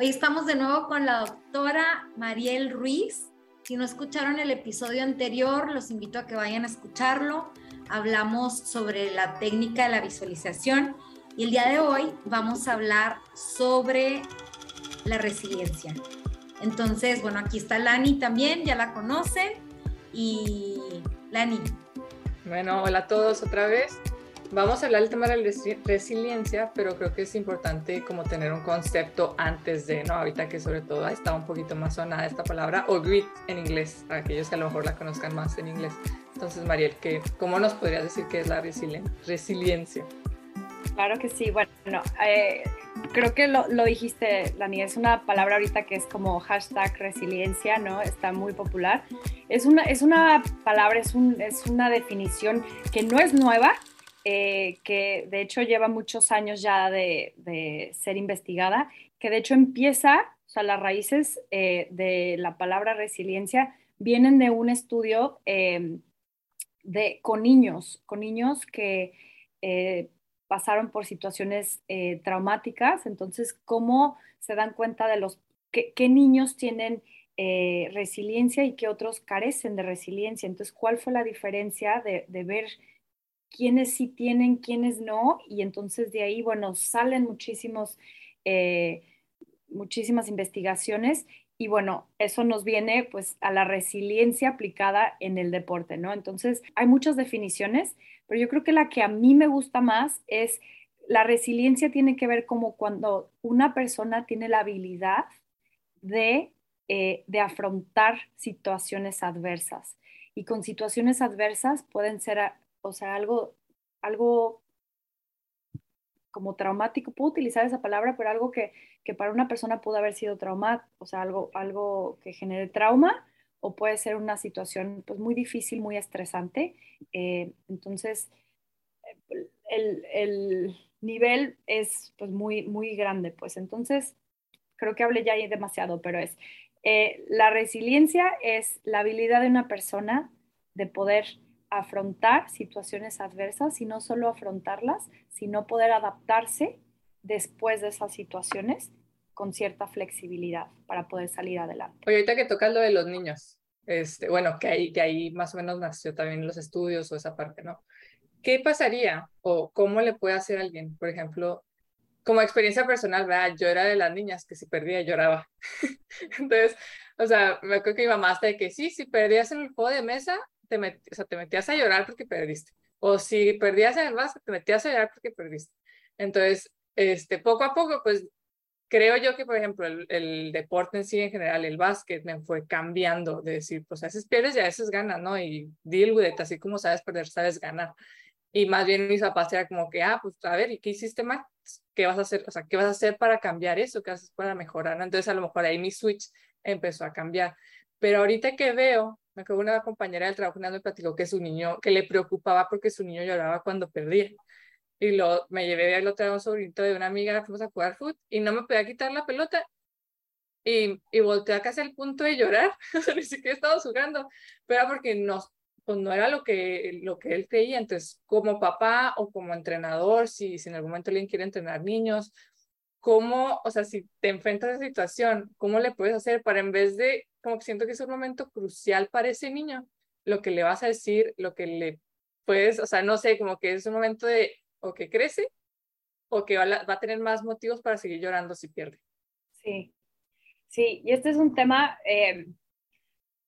Hoy estamos de nuevo con la doctora Mariel Ruiz. Si no escucharon el episodio anterior, los invito a que vayan a escucharlo. Hablamos sobre la técnica de la visualización y el día de hoy vamos a hablar sobre la resiliencia. Entonces, bueno, aquí está Lani también, ya la conocen. Y Lani. Bueno, hola a todos otra vez. Vamos a hablar del tema de la resiliencia, pero creo que es importante como tener un concepto antes de, ¿no? Ahorita que sobre todo estado un poquito más sonada esta palabra, o grit en inglés, para aquellos que a lo mejor la conozcan más en inglés. Entonces, Mariel, ¿qué, ¿cómo nos podrías decir qué es la resiliencia? Claro que sí, bueno, eh, creo que lo, lo, dijiste, Lani, es una palabra ahorita que es como hashtag resiliencia, ¿no? Está muy popular. Es una, es una palabra, es, un, es una definición que no es nueva, eh, que de hecho lleva muchos años ya de, ser investigada, que de hecho empieza, o sea, las raíces eh, de la palabra resiliencia vienen de un estudio em, de, con niños, con niños que eh, pasaron por situaciones traumáticas, entonces, ¿cómo se dan cuenta de los, qué, niños tienen resiliencia y qué otros carecen de resiliencia? Entonces, ¿cuál fue la diferencia de ver quiénes sí tienen, quiénes no, y entonces de ahí, bueno, salen muchísimos, eh, muchísimas investigaciones y bueno, eso nos viene pues a la resiliencia aplicada en el deporte, ¿no? Entonces, hay muchas definiciones, pero yo creo que la que a mí me gusta más es la resiliencia tiene que ver como cuando una persona tiene la habilidad de, eh, de afrontar situaciones adversas. Y con situaciones adversas pueden ser o sea, algo, algo como traumático, puedo utilizar esa palabra, pero algo que, para una persona pudo haber sido traumático, o sea, algo, algo que genere trauma, o puede ser una situación pues muy difícil, muy estresante. Eh, entonces, el, el, nivel es pues muy, muy grande, pues entonces, creo que hablé ya demasiado, pero es, eh, la resiliencia es la habilidad de una persona de poder afrontar situaciones adversas y no solo afrontarlas, sino poder adaptarse después de esas situaciones con cierta flexibilidad para poder salir adelante. Oye, ahorita que tocas lo de los niños, este, bueno, que ahí, que ahí más o menos nació también los estudios o esa parte, ¿no? ¿Qué pasaría o cómo le puede hacer alguien, por ejemplo, como experiencia personal, ¿verdad? Yo era de las niñas que si perdía lloraba. Entonces, o sea, me acuerdo que mi mamá hasta de que sí, si perdías en el juego de mesa, te, o sea, te metías a llorar porque perdiste. O si perdías en el básquet, te metías a llorar porque perdiste. Entonces, este, poco a poco, pues creo yo que, por ejemplo, el, el, deporte en sí en general, el básquet, me fue cambiando de decir, pues a veces pierdes y a veces ganas, ¿no? Y deal with it, así como sabes perder, sabes ganar. Y más bien mis papás era como que, ah, pues a ver, ¿y qué hiciste mal? ¿Qué vas a hacer? O sea, ¿qué vas a hacer para cambiar eso? ¿Qué haces para mejorar? Entonces, a lo mejor ahí mi switch empezó a cambiar. Pero ahorita que veo me acuerdo una compañera del trabajo me platicó que su niño, que le preocupaba porque su niño lloraba cuando perdía. Y lo, me llevé a otro un sobrinito de una amiga, fuimos a jugar fútbol y no me podía quitar la pelota. Y, y volteé a casi el punto de llorar, ni siquiera estaba jugando, pero porque no, pues no era lo que, lo que él creía. Entonces, como papá o como entrenador, si, si en algún momento alguien quiere entrenar niños, ¿cómo, o sea, si te enfrentas a esa situación, cómo le puedes hacer para en vez de como que siento que es un momento crucial para ese niño, lo que le vas a decir, lo que le puedes, o sea, no sé, como que es un momento de o que crece o que va, a tener más motivos para seguir llorando si pierde. Sí, sí, y este es un tema, eh,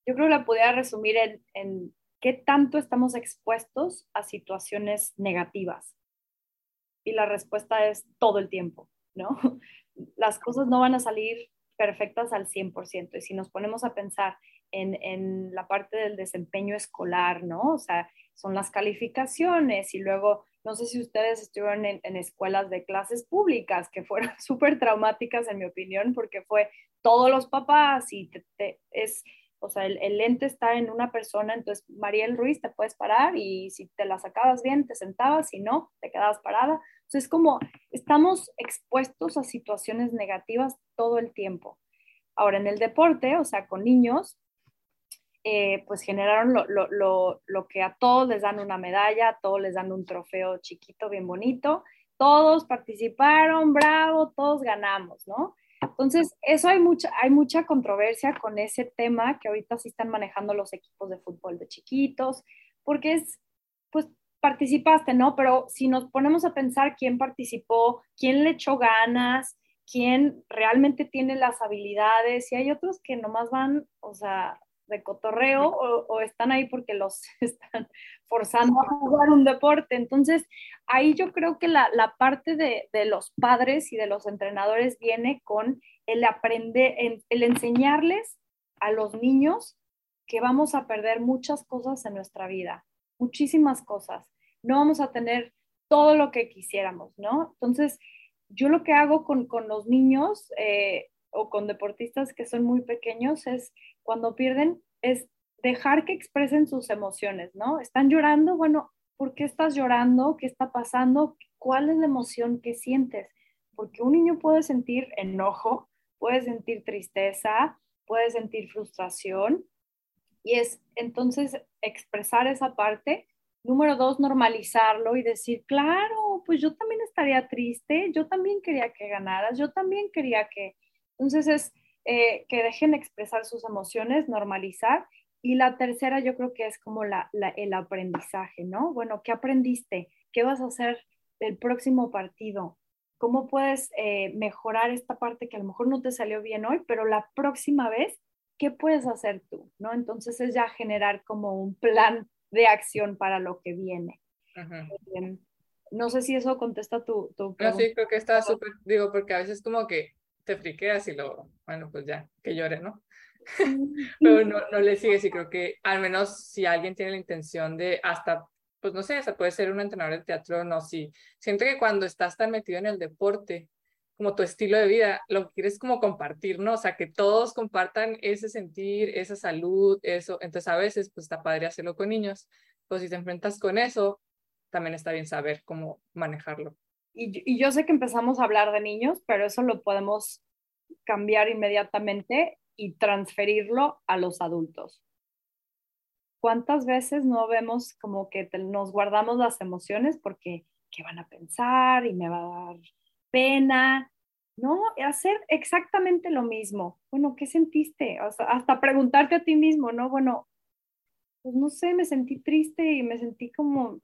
yo creo que la podría resumir en, en qué tanto estamos expuestos a situaciones negativas. Y la respuesta es todo el tiempo, ¿no? Las cosas no van a salir perfectas al 100%. Y si nos ponemos a pensar en, en, la parte del desempeño escolar, ¿no? O sea, son las calificaciones y luego, no sé si ustedes estuvieron en, en escuelas de clases públicas que fueron súper traumáticas, en mi opinión, porque fue todos los papás y te, es o sea, el, el, lente está en una persona, entonces Mariel Ruiz te puedes parar y si te la sacabas bien, te sentabas, si no, te quedabas parada. Entonces, como estamos expuestos a situaciones negativas todo el tiempo. Ahora, en el deporte, o sea, con niños, eh, pues generaron lo, lo, lo, lo, que a todos les dan una medalla, a todos les dan un trofeo chiquito, bien bonito. Todos participaron, bravo, todos ganamos, ¿no? Entonces, eso hay mucha, hay mucha controversia con ese tema que ahorita sí están manejando los equipos de fútbol de chiquitos, porque es, pues, participaste, ¿no? Pero si nos ponemos a pensar quién participó, quién le echó ganas, quién realmente tiene las habilidades, y hay otros que nomás van, o sea, de cotorreo o, están ahí porque los están forzando a jugar un deporte. Entonces, ahí yo creo que la, la parte de, de, los padres y de los entrenadores viene con el aprender, el enseñarles a los niños que vamos a perder muchas cosas en nuestra vida, muchísimas cosas. No vamos a tener todo lo que quisiéramos, ¿no? Entonces, yo lo que hago con, con los niños eh, o con deportistas que son muy pequeños es cuando pierden, es dejar que expresen sus emociones, ¿no? Están llorando, bueno, ¿por qué estás llorando? ¿Qué está pasando? ¿Cuál es la emoción que sientes? Porque un niño puede sentir enojo, puede sentir tristeza, puede sentir frustración y es entonces expresar esa parte. Número dos, normalizarlo y decir, claro, pues yo también estaría triste, yo también quería que ganaras, yo también quería que... Entonces es eh, que dejen expresar sus emociones, normalizar. Y la tercera yo creo que es como la, el aprendizaje, ¿no? Bueno, ¿qué aprendiste? ¿Qué vas a hacer el próximo partido? ¿Cómo puedes eh, mejorar esta parte que a lo mejor no te salió bien hoy, pero la próxima vez, ¿qué puedes hacer tú? ¿no? Entonces es ya generar como un plan de acción para lo que viene. Em, no sé si eso contesta tu, tu pregunta. No, sí, creo que está súper, digo, porque a veces como que te friqueas y lo, bueno, pues ya, que llore, ¿no? Pero no, no le sigues y creo que al menos si alguien tiene la intención de hasta, pues no sé, hasta puede ser un entrenador de teatro, no, sí. Siento que cuando estás tan metido en el deporte, como tu estilo de vida, lo que quieres como compartir, ¿no? O sea, que todos compartan ese sentir, esa salud, eso. Entonces a veces, pues está padre hacerlo con niños. Pues si te enfrentas con eso, también está bien saber cómo manejarlo y, yo sé que empezamos a hablar de niños, pero eso lo podemos cambiar inmediatamente y transferirlo a los adultos. ¿Cuántas veces no vemos como que nos guardamos las emociones porque qué van a pensar y me va a dar pena? No, hacer exactamente lo mismo. Bueno, ¿qué sentiste? hasta preguntarte a ti mismo, ¿no? Bueno, pues no sé, me sentí triste y me sentí como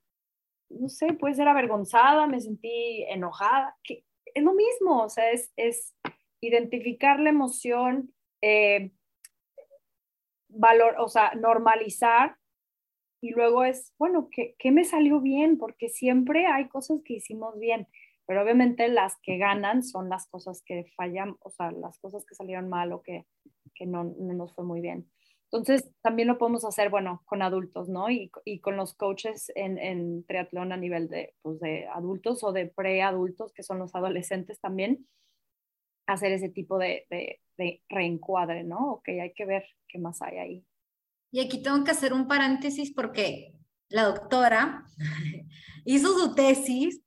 no sé, puede ser avergonzada, me sentí enojada, que es lo mismo, o sea, es, es identificar la emoción, eh, valor, o sea, normalizar y luego es, bueno, ¿qué, ¿qué, me salió bien? Porque siempre hay cosas que hicimos bien, pero obviamente las que ganan son las cosas que fallan, o sea, las cosas que salieron mal o que, que no, no nos fue muy bien. Entonces, también lo podemos hacer, bueno, con adultos, ¿no? Y, y con los coaches en, en, triatlón a nivel de, pues, de adultos o de preadultos, que son los adolescentes también, hacer ese tipo de, de, de, reencuadre, ¿no? Ok, hay que ver qué más hay ahí. Y aquí tengo que hacer un paréntesis porque la doctora hizo su tesis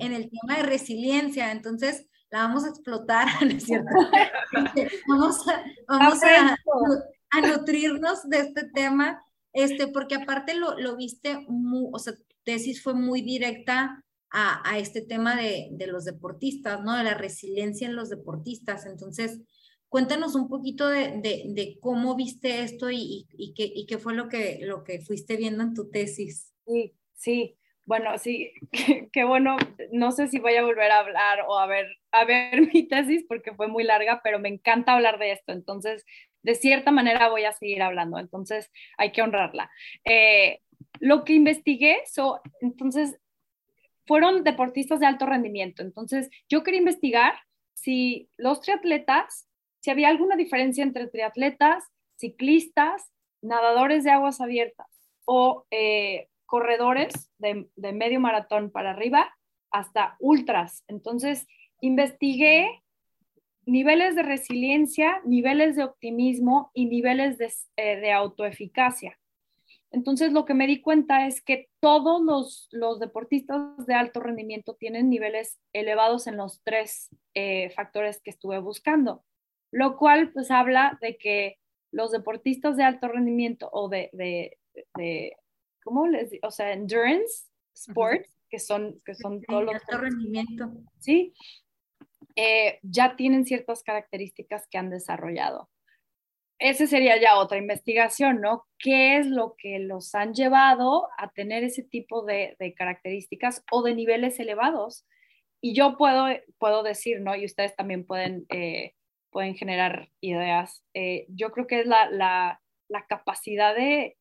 en el tema de resiliencia, entonces la vamos a explotar, ¿no es cierto? vamos a, vamos a, a nutrirnos de este tema, este, porque aparte lo, lo viste, muy, o sea, tu tesis fue muy directa a, este tema de, de, los deportistas, ¿no? De la resiliencia en los deportistas. Entonces, cuéntanos un poquito de, de, de cómo viste esto y, y, qué, y, qué, fue lo que, lo que fuiste viendo en tu tesis. Sí, sí. Bueno, sí, qué, bueno. No sé si voy a volver a hablar o a ver, a ver mi tesis porque fue muy larga, pero me encanta hablar de esto. Entonces, de cierta manera voy a seguir hablando, entonces hay que honrarla. Eh, lo que investigué, so, entonces, fueron deportistas de alto rendimiento. Entonces, yo quería investigar si los triatletas, si había alguna diferencia entre triatletas, ciclistas, nadadores de aguas abiertas o eh, corredores de, medio maratón para arriba hasta ultras. Entonces, investigué niveles de resiliencia, niveles de optimismo y niveles de, eh, autoeficacia. Entonces, lo que me di cuenta es que todos los, deportistas de alto rendimiento tienen niveles elevados en los tres eh, factores que estuve buscando, lo cual pues habla de que los deportistas de alto rendimiento o de, de, ¿cómo les digo? O sea, endurance sports, que son, que son todos los... Alto rendimiento. Sí, eh, ya tienen ciertas características que han desarrollado. Esa sería ya otra investigación, ¿no? ¿Qué es lo que los han llevado a tener ese tipo de, características o de niveles elevados? Y yo puedo, puedo decir, ¿no? Y ustedes también pueden, eh, pueden generar ideas. Eh, yo creo que es la, la, capacidad de,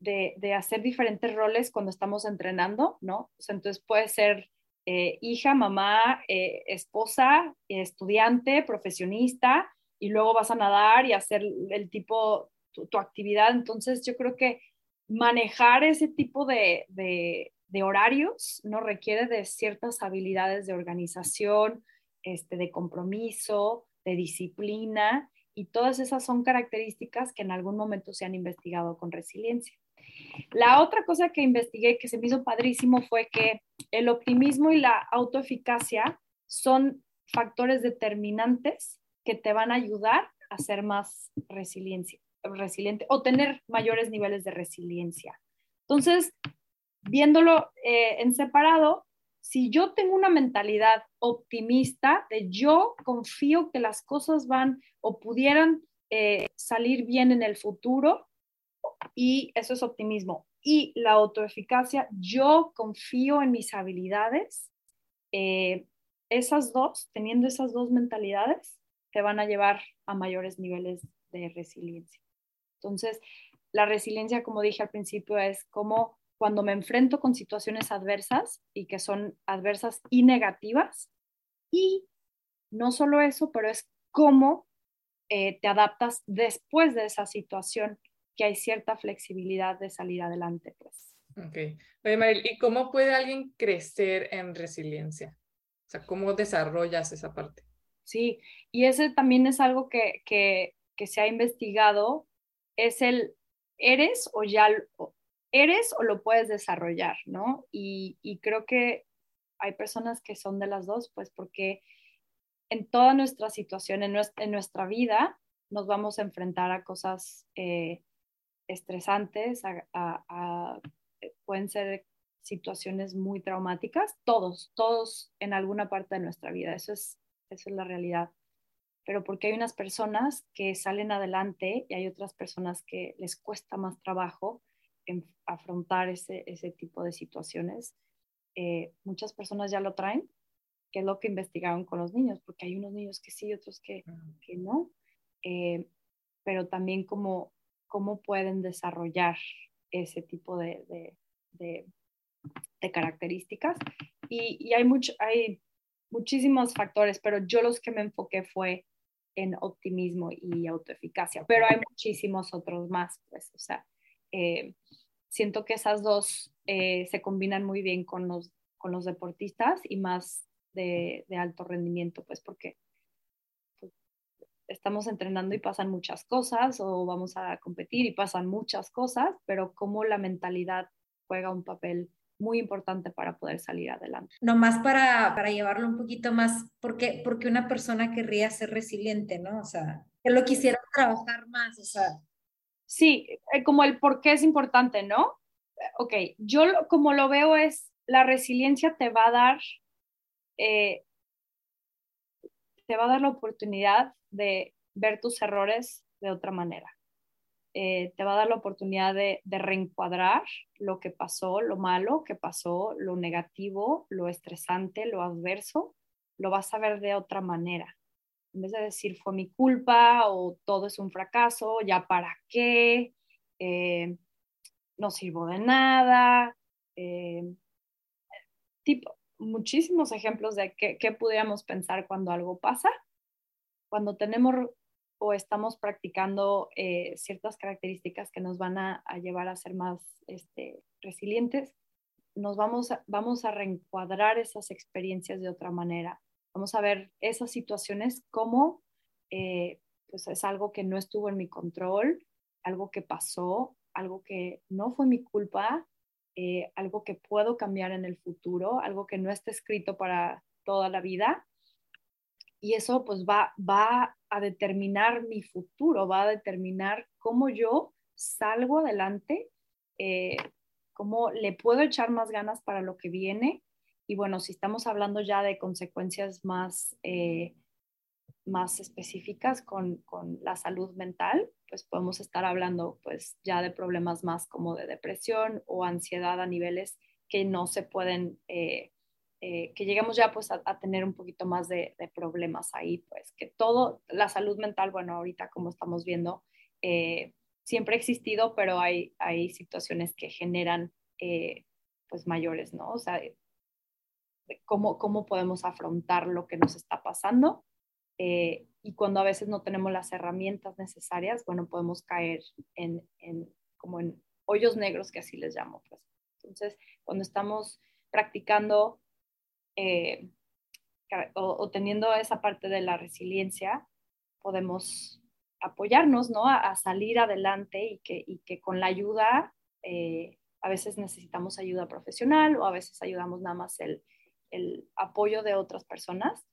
de, hacer diferentes roles cuando estamos entrenando, ¿no? entonces puede ser eh, hija, mamá, esposa, estudiante, profesionista, y luego vas a nadar y hacer el tipo, tu, actividad. Entonces yo creo que manejar ese tipo de, horarios no requiere de ciertas habilidades de organización, este, de compromiso, de disciplina, y todas esas son características que en algún momento se han investigado con resiliencia. La otra cosa que investigué que se me hizo padrísimo fue que el optimismo y la autoeficacia son factores determinantes que te van a ayudar a ser más resiliente o tener mayores niveles de resiliencia. Entonces, viéndolo eh, en separado, si yo tengo una mentalidad optimista de yo confío que las cosas van o pudieran eh, salir bien en el futuro, y eso es optimismo. Y la autoeficacia, yo confío en mis habilidades. Eh, esas dos, teniendo esas dos mentalidades, te van a llevar a mayores niveles de resiliencia. Entonces, la resiliencia, como dije al principio, es como cuando me enfrento con situaciones adversas y que son adversas y negativas. Y no solo eso, pero es cómo eh, te adaptas después de esa situación que hay cierta flexibilidad de salir adelante, pues. Ok. Oye, Maril, ¿y cómo puede alguien crecer en resiliencia? O sea, ¿cómo desarrollas esa parte? Sí, y ese también es algo que, que, que se ha investigado, es el eres o ya eres o lo puedes desarrollar, ¿no? Y, y creo que hay personas que son de las dos, pues porque en toda nuestra situación, en nuestra, vida, nos vamos a enfrentar a cosas eh, estresantes, pueden ser situaciones muy traumáticas, todos, todos en alguna parte de nuestra vida, eso es, eso es la realidad. Pero porque hay unas personas que salen adelante y hay otras personas que les cuesta más trabajo en afrontar ese, ese tipo de situaciones. Eh, muchas personas ya lo traen, que es lo que investigaron con los niños, porque hay unos niños que sí y otros que, que no. Eh, pero también como cómo pueden desarrollar ese tipo de, características. Y, hay, mucho, hay muchísimos factores, pero yo los que me enfoqué fue en optimismo y autoeficacia, pero hay muchísimos otros más, pues, o sea, eh, siento que esas dos eh, se combinan muy bien con los, con los deportistas y más de, de alto rendimiento, pues, porque estamos entrenando y pasan muchas cosas o vamos a competir y pasan muchas cosas, pero cómo la mentalidad juega un papel muy importante para poder salir adelante. Nomás para, para llevarlo un poquito más, porque, porque una persona querría ser resiliente, ¿no? O sea, que lo quisiera trabajar más, o sea. Sí, eh, como el por qué es importante, ¿no? Ok, yo como lo veo es, la resiliencia te va a dar, eh, te va a dar la oportunidad de ver tus errores de otra manera. Eh, te va a dar la oportunidad de, reencuadrar lo que pasó, lo malo que pasó, lo negativo, lo estresante, lo adverso, lo vas a ver de otra manera. en vez de decir fue mi culpa o todo es un fracaso, ya para qué, eh, no sirvo de nada, eh, tipo, muchísimos ejemplos de qué, qué pudiéramos pensar cuando algo pasa, cuando tenemos o estamos practicando eh, ciertas características que nos van a, llevar a ser más este, resilientes, nos vamos a, vamos a reencuadrar esas experiencias de otra manera. Vamos a ver esas situaciones como eh, pues es algo que no estuvo en mi control, algo que pasó, algo que no fue mi culpa, eh, algo que puedo cambiar en el futuro, algo que no está escrito para toda la vida. Y eso pues va, va a determinar mi futuro, va a determinar cómo yo salgo adelante, eh, cómo le puedo echar más ganas para lo que viene. Y bueno, si estamos hablando ya de consecuencias más, eh, más específicas con, con, la salud mental, pues podemos estar hablando pues ya de problemas más como de depresión o ansiedad a niveles que no se pueden eh, eh, que llegamos ya pues a, tener un poquito más de, problemas ahí, pues que todo, la salud mental, bueno, ahorita como estamos viendo, eh, siempre ha existido, pero hay, hay situaciones que generan eh, pues mayores, ¿no? O sea, cómo, cómo podemos afrontar lo que nos está pasando. y cuando a veces no tenemos las herramientas necesarias, bueno, podemos caer en, en, como en hoyos negros, que así les llamo. Pues. Entonces, cuando estamos practicando eh, o, teniendo esa parte de la resiliencia, podemos apoyarnos, ¿no? A, salir adelante y que, y que, con la ayuda, eh, a veces necesitamos ayuda profesional o a veces ayudamos nada más el, el apoyo de otras personas,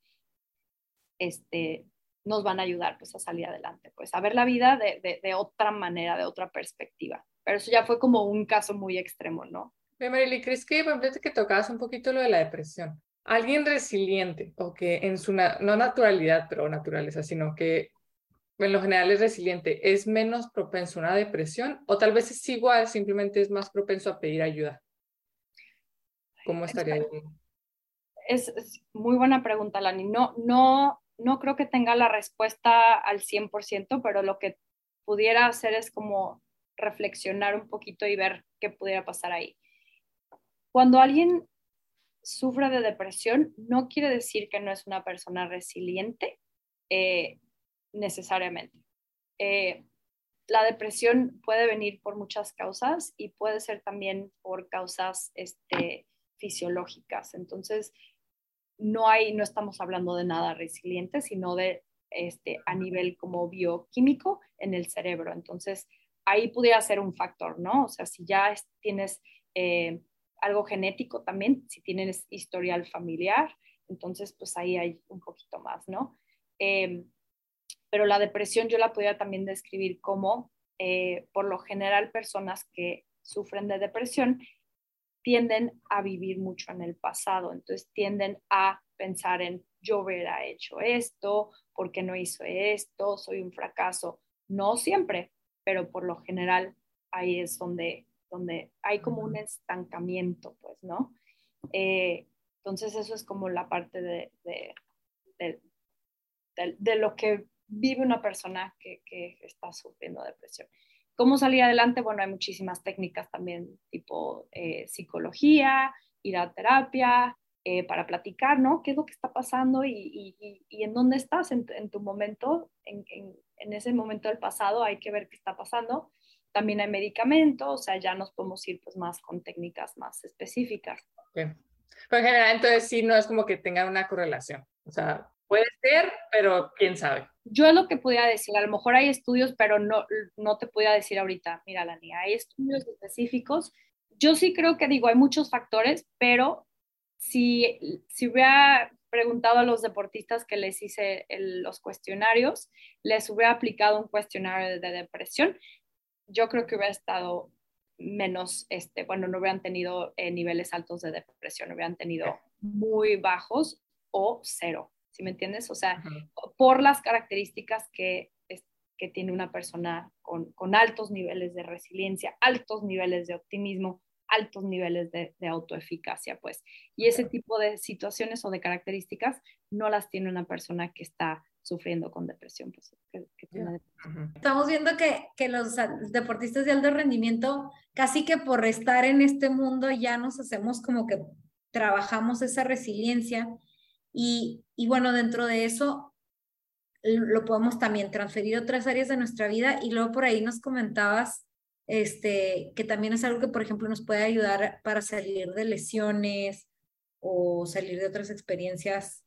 este, nos van a ayudar pues a salir adelante, pues a ver la vida de, de, otra manera, de otra perspectiva. Pero eso ya fue como un caso muy extremo, ¿no? Marily, ¿crees que, que tocabas un poquito lo de la depresión? Alguien resiliente o que en su, no naturalidad, pero naturaleza, sino que en lo general es resiliente, es menos propenso a una depresión o tal vez es igual, simplemente es más propenso a pedir ayuda. ¿Cómo estaría ahí? Es, muy buena pregunta, Lani. No, no, no creo que tenga la respuesta al 100%, pero lo que pudiera hacer es como reflexionar un poquito y ver qué pudiera pasar ahí. Cuando alguien sufre de depresión no quiere decir que no es una persona resiliente eh, necesariamente. Eh, la depresión puede venir por muchas causas y puede ser también por causas este, fisiológicas. Entonces, no hay, no estamos hablando de nada resiliente, sino de este, a nivel como bioquímico en el cerebro. Entonces, ahí pudiera ser un factor, ¿no? O sea, si ya tienes eh, algo genético también, si tienes historial familiar, entonces pues ahí hay un poquito más, ¿no? Em, pero la depresión yo la podría también describir como, eh, por lo general, personas que sufren de depresión tienden a vivir mucho en el pasado, entonces tienden a pensar en yo hubiera hecho esto, ¿por qué no hizo esto? Soy un fracaso. No siempre, pero por lo general ahí es donde donde hay como un estancamiento, pues, ¿no? Eh, entonces eso es como la parte de, de, de, lo que vive una persona que, que, está sufriendo depresión. ¿Cómo salir adelante? Bueno, hay muchísimas técnicas también, tipo eh, psicología, ir a terapia, eh, para platicar, ¿no? ¿Qué es lo que está pasando y, y, y en dónde estás en, en tu momento, en, en, en, ese momento del pasado? Hay que ver qué está pasando también hay medicamentos, o sea, ya nos podemos ir pues más con técnicas más específicas. Pero en general, entonces sí, no es como que tengan una correlación. O sea, puede ser, pero quién sabe. Yo es lo que podía decir, a lo mejor hay estudios, pero no, no te podía decir ahorita, mira, Lani, hay estudios específicos. Yo sí creo que digo, hay muchos factores, pero si, si hubiera preguntado a los deportistas que les hice los cuestionarios, les hubiera aplicado un cuestionario de depresión yo creo que hubiera estado menos, este, bueno, no hubieran tenido eh, niveles altos de depresión, hubieran tenido muy bajos o cero, ¿sí me entiendes? O sea, por las características que, que tiene una persona con, con, altos niveles de resiliencia, altos niveles de optimismo, altos niveles de, de autoeficacia, pues. Y ese tipo de situaciones o de características no las tiene una persona que está sufriendo con depresión. Pues, Estamos viendo que, que, los deportistas de alto rendimiento, casi que por estar en este mundo, ya nos hacemos como que trabajamos esa resiliencia y, y bueno, dentro de eso lo podemos también transferir a otras áreas de nuestra vida y luego por ahí nos comentabas este, que también es algo que, por ejemplo, nos puede ayudar para salir de lesiones o salir de otras experiencias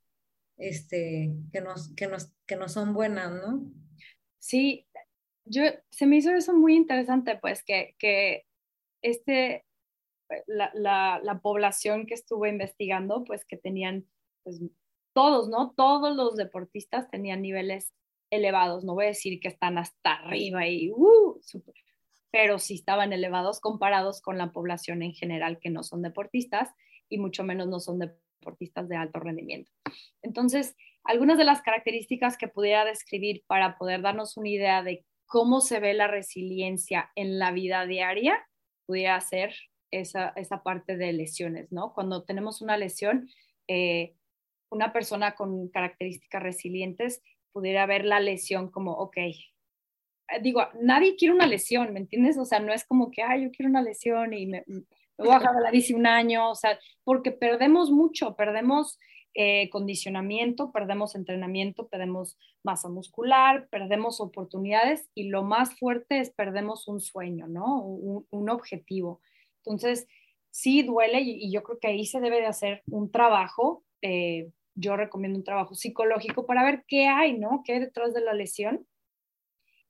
este, que, nos, que, que no son buenas, ¿no? Sí, yo, se me hizo eso muy interesante, pues, que, que este, la, la, la, población que estuve investigando, pues, que tenían, pues, todos, ¿no? Todos los deportistas tenían niveles elevados, no voy a decir que están hasta arriba y, uh, pero sí estaban elevados comparados con la población en general que no son deportistas y mucho menos no son deportistas de alto rendimiento. Entonces, algunas de las características que pudiera describir para poder darnos una idea de cómo se ve la resiliencia en la vida diaria, pudiera ser esa, esa parte de lesiones, ¿no? Cuando tenemos una lesión, eh, una persona con características resilientes pudiera ver la lesión como, ok, digo, nadie quiere una lesión, ¿me entiendes? O sea, no es como que, ay, yo quiero una lesión y me, me voy a bajar la bici un año, o sea, porque perdemos mucho, perdemos eh, condicionamiento, perdemos entrenamiento, perdemos masa muscular, perdemos oportunidades y lo más fuerte es perdemos un sueño, ¿no? Un, objetivo. Entonces, sí duele y, yo creo que ahí se debe de hacer un trabajo. Eh, yo recomiendo un trabajo psicológico para ver qué hay, ¿no? ¿Qué hay detrás de la lesión?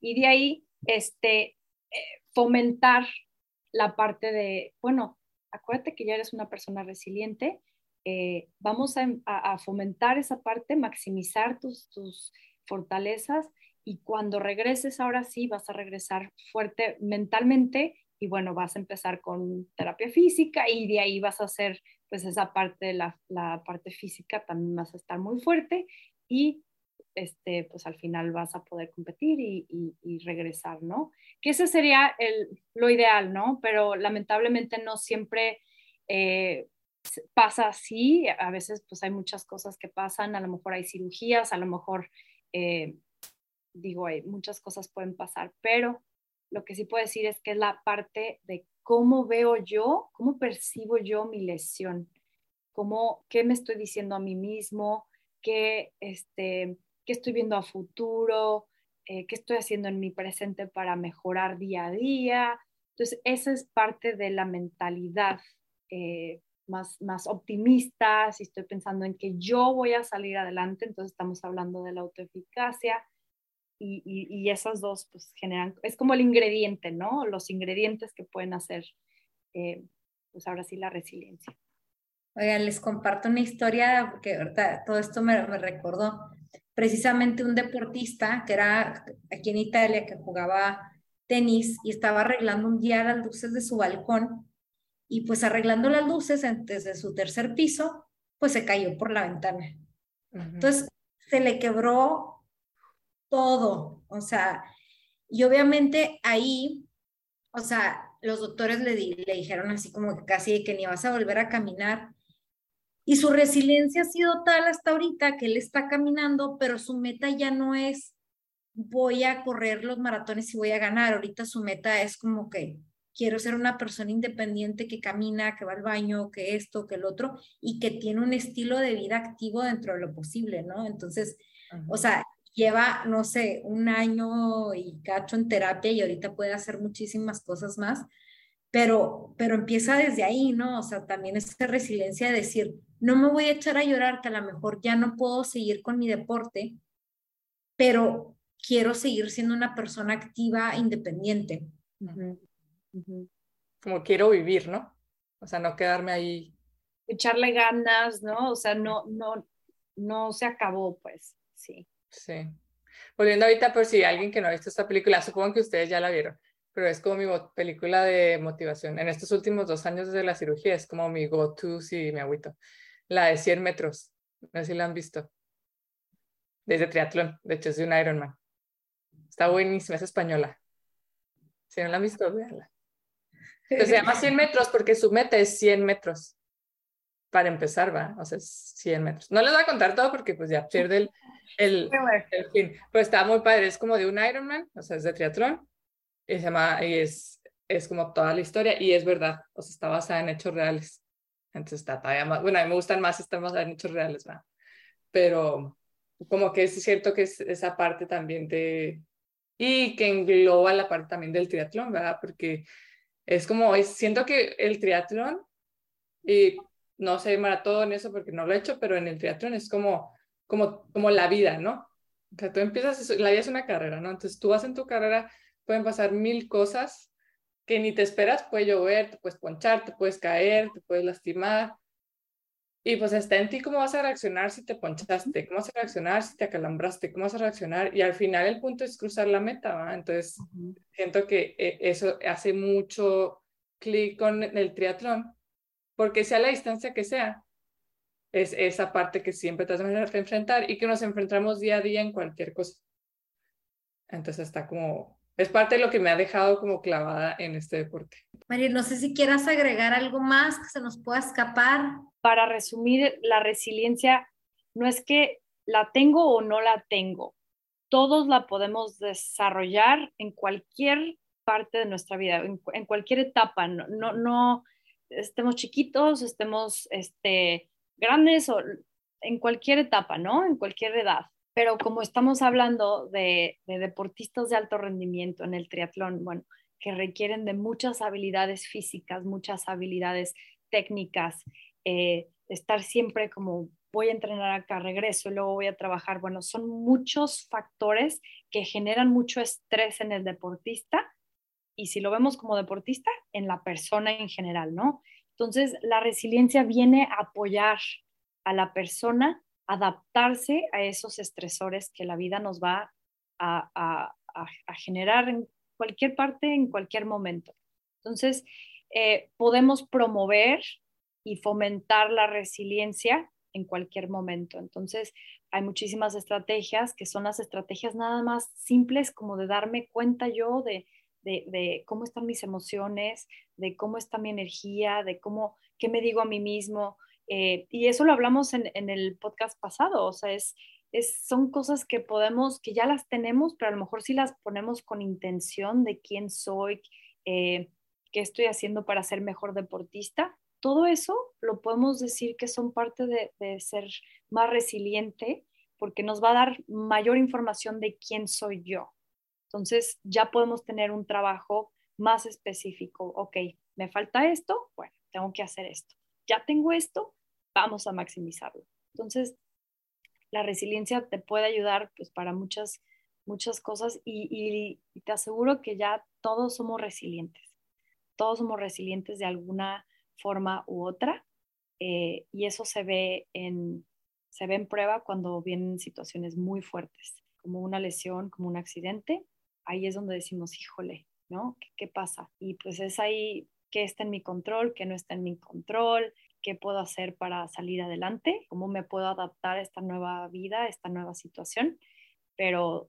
Y de ahí, este, eh, fomentar la parte de, bueno, acuérdate que ya eres una persona resiliente, eh, vamos a, fomentar esa parte, maximizar tus, tus fortalezas y cuando regreses ahora sí vas a regresar fuerte mentalmente y bueno, vas a empezar con terapia física y de ahí vas a hacer pues esa parte, la, la parte física también vas a estar muy fuerte y este, pues al final vas a poder competir y, regresar, ¿no? Que ese sería lo ideal, ¿no? Pero lamentablemente no siempre eh, pasa así, a veces pues hay muchas cosas que pasan, a lo mejor hay cirugías, a lo mejor, eh, digo, hay muchas cosas pueden pasar, pero lo que sí puedo decir es que es la parte de cómo veo yo, cómo percibo yo mi lesión, cómo, qué me estoy diciendo a mí mismo, qué, este, qué estoy viendo a futuro, eh, qué estoy haciendo en mi presente para mejorar día a día. Entonces, esa es parte de la mentalidad eh, más, más optimista, si estoy pensando en que yo voy a salir adelante, entonces estamos hablando de la autoeficacia. Y, y, esas dos pues generan, es como el ingrediente, ¿no? Los ingredientes que pueden hacer, eh, pues ahora sí, la resiliencia. Oigan, les comparto una historia, porque ahorita todo esto me, me recordó precisamente un deportista que era aquí en Italia, que jugaba tenis y estaba arreglando un día las luces de su balcón y pues arreglando las luces desde su tercer piso, pues se cayó por la ventana. Entonces se le quebró todo, o sea, y obviamente ahí, o sea, los doctores le, le dijeron así como que casi que ni vas a volver a caminar. Y su resiliencia ha sido tal hasta ahorita que él está caminando, pero su meta ya no es voy a correr los maratones y voy a ganar. Ahorita su meta es como que quiero ser una persona independiente que camina, que va al baño, que esto, que el otro, y que tiene un estilo de vida activo dentro de lo posible, ¿no? Entonces, o sea, lleva, no sé, un año y cacho en terapia y ahorita puede hacer muchísimas cosas más, pero, pero empieza desde ahí, ¿no? O sea, también esa resiliencia de decir, no me voy a echar a llorar que a lo mejor ya no puedo seguir con mi deporte, pero quiero seguir siendo una persona activa, independiente. Como quiero vivir, ¿no? O sea, no quedarme ahí. Echarle ganas, ¿no? O sea, no, no, no se acabó, pues, sí. Sí. Volviendo ahorita, por si alguien que no ha visto esta película, supongo que ustedes ya la vieron pero es como mi película de motivación. En estos últimos dos años desde la cirugía es como mi go-to si me agüito. La de 100 metros, no sé si la han visto. Desde triatlón, de hecho es de un Ironman. Está buenísima, es española. Si no la han visto, véanla. se llama 100 metros porque su meta es 100 metros. para empezar, va, o sea, 100 metros. No les voy a contar todo porque pues ya pierde el, el, el fin, pero está muy padre, es como de un Ironman, o sea, es de triatlón, y se llama, y es, es como toda la historia, y es verdad, o sea, está basada en hechos reales. Entonces está todavía más, bueno, a mí me gustan más, están basadas en hechos reales, va. Pero como que es cierto que es esa parte también de, y que engloba la parte también del triatlón, ¿verdad? Porque es como, es, siento que el triatlón, y no sé maratón, eso porque no lo he hecho, pero en el triatlón es como, como, como la vida, ¿no? O sea, tú empiezas, la vida es una carrera, ¿no? Entonces tú vas en tu carrera, pueden pasar mil cosas que ni te esperas, puede llover, te puedes ponchar, te puedes caer, te puedes lastimar, y pues está en ti cómo vas a reaccionar si te ponchaste, cómo vas a reaccionar si te acalambraste, cómo vas a reaccionar. Y al final el punto es cruzar la meta, ¿va? Entonces, siento que eh, eso hace mucho clic con el triatlón, porque sea la distancia que sea, es esa parte que siempre te vas a enfrentar y que nos enfrentamos día a día en cualquier cosa. Entonces está como, es parte de lo que me ha dejado como clavada en este deporte. María, no sé si quieras agregar algo más que se nos pueda escapar para resumir, la resiliencia no es que la tengo o no la tengo. Todos la podemos desarrollar en cualquier parte de nuestra vida, en, cualquier etapa. No, no, no, estemos chiquitos, estemos este, grandes o en cualquier etapa, ¿no? En cualquier edad. Pero como estamos hablando de, de deportistas de alto rendimiento en el triatlón, bueno, que requieren de muchas habilidades físicas, muchas habilidades técnicas, eh, estar siempre como voy a entrenar acá, regreso y luego voy a trabajar. Bueno, son muchos factores que generan mucho estrés en el deportista y si lo vemos como deportista, en la persona en general, ¿no? Entonces, la resiliencia viene a apoyar a la persona adaptarse a esos estresores que la vida nos va a, generar en cualquier parte, en cualquier momento. Entonces, eh, podemos promover y fomentar la resiliencia en cualquier momento. Entonces, hay muchísimas estrategias que son las estrategias nada más simples como de darme cuenta yo de, de, cómo están mis emociones, de cómo está mi energía, de cómo, qué me digo a mí mismo. Eh, y eso lo hablamos en, el podcast pasado, o sea, es, es, son cosas que podemos, que ya las tenemos, pero a lo mejor si las ponemos con intención de quién soy, eh, qué estoy haciendo para ser mejor deportista, todo eso lo podemos decir que son parte de, ser más resiliente porque nos va a dar mayor información de quién soy yo. Entonces ya podemos tener un trabajo más específico. Ok, me falta esto, bueno, tengo que hacer esto. Ya tengo esto, vamos a maximizarlo. Entonces, la resiliencia te puede ayudar pues para muchas, muchas cosas y te aseguro que ya todos somos resilientes. Todos somos resilientes de alguna forma u otra. Eh, y eso se ve, en, se ve en prueba cuando vienen situaciones muy fuertes, como una lesión, como un accidente. Ahí es donde decimos, híjole, ¿no? ¿Qué, pasa? Y pues es ahí qué está en mi control, qué no está en mi control, qué puedo hacer para salir adelante, cómo me puedo adaptar a esta nueva vida, a esta nueva situación, pero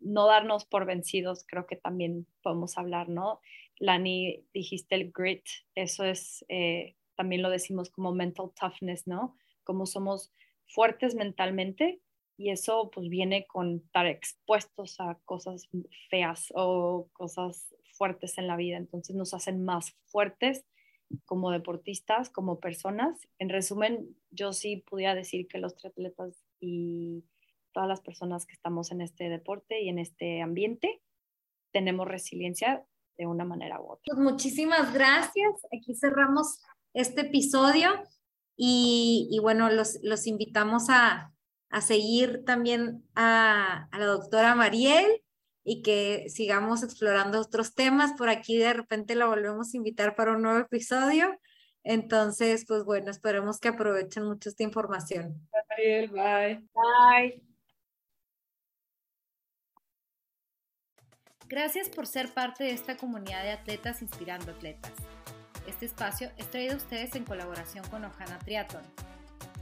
no darnos por vencidos, creo que también podemos hablar, ¿no? Lani, dijiste el grit, eso es, eh, también lo decimos como mental toughness, ¿no? Como somos fuertes mentalmente y eso pues viene con estar expuestos a cosas feas o cosas fuertes en la vida, entonces nos hacen más fuertes como deportistas, como personas. En resumen, yo sí podría decir que los triatletas y todas las personas que estamos en este deporte y en este ambiente tenemos resiliencia de una manera u otra. Pues muchísimas gracias. Aquí cerramos este episodio y, bueno, los, los invitamos a, a, seguir también a, a la doctora Mariel y que sigamos explorando otros temas. Por aquí de repente la volvemos a invitar para un nuevo episodio. Entonces, pues bueno, esperemos que aprovechen mucho esta información. Mariel, bye. Bye. Gracias por ser parte de esta comunidad de atletas inspirando atletas. Este espacio es traído a ustedes en colaboración con Ojana Triathlon,